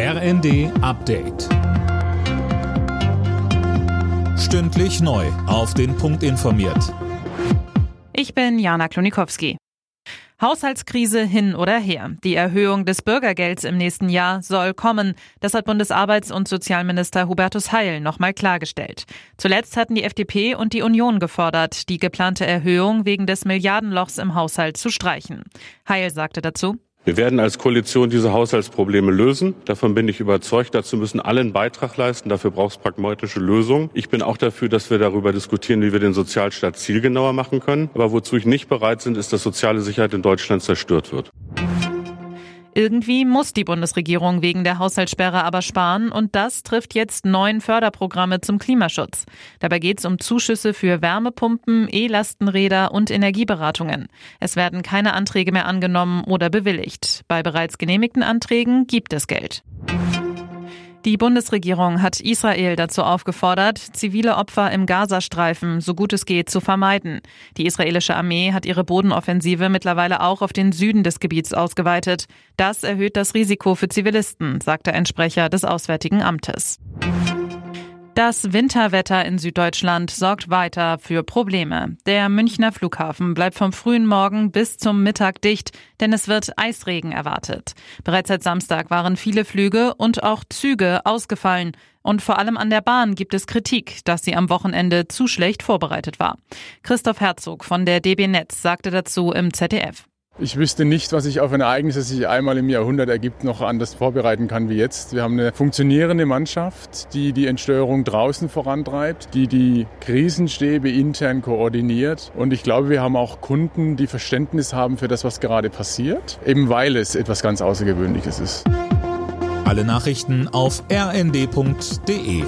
RND Update. Stündlich neu. Auf den Punkt informiert. Ich bin Jana Klonikowski. Haushaltskrise hin oder her. Die Erhöhung des Bürgergelds im nächsten Jahr soll kommen. Das hat Bundesarbeits- und Sozialminister Hubertus Heil nochmal klargestellt. Zuletzt hatten die FDP und die Union gefordert, die geplante Erhöhung wegen des Milliardenlochs im Haushalt zu streichen. Heil sagte dazu, wir werden als Koalition diese Haushaltsprobleme lösen. Davon bin ich überzeugt. Dazu müssen alle einen Beitrag leisten. Dafür braucht es pragmatische Lösungen. Ich bin auch dafür, dass wir darüber diskutieren, wie wir den Sozialstaat zielgenauer machen können. Aber wozu ich nicht bereit bin, ist, dass soziale Sicherheit in Deutschland zerstört wird. Irgendwie muss die Bundesregierung wegen der Haushaltssperre aber sparen und das trifft jetzt neun Förderprogramme zum Klimaschutz. Dabei geht es um Zuschüsse für Wärmepumpen, E-Lastenräder und Energieberatungen. Es werden keine Anträge mehr angenommen oder bewilligt. Bei bereits genehmigten Anträgen gibt es Geld. Die Bundesregierung hat Israel dazu aufgefordert, zivile Opfer im Gazastreifen so gut es geht zu vermeiden. Die israelische Armee hat ihre Bodenoffensive mittlerweile auch auf den Süden des Gebiets ausgeweitet. Das erhöht das Risiko für Zivilisten, sagte ein Sprecher des Auswärtigen Amtes. Das Winterwetter in Süddeutschland sorgt weiter für Probleme. Der Münchner Flughafen bleibt vom frühen Morgen bis zum Mittag dicht, denn es wird Eisregen erwartet. Bereits seit Samstag waren viele Flüge und auch Züge ausgefallen. Und vor allem an der Bahn gibt es Kritik, dass sie am Wochenende zu schlecht vorbereitet war. Christoph Herzog von der DB Netz sagte dazu im ZDF. Ich wüsste nicht, was sich auf ein Ereignis, das sich einmal im Jahrhundert ergibt, noch anders vorbereiten kann wie jetzt. Wir haben eine funktionierende Mannschaft, die die Entsteuerung draußen vorantreibt, die die Krisenstäbe intern koordiniert. Und ich glaube, wir haben auch Kunden, die Verständnis haben für das, was gerade passiert, eben weil es etwas ganz Außergewöhnliches ist. Alle Nachrichten auf rnd.de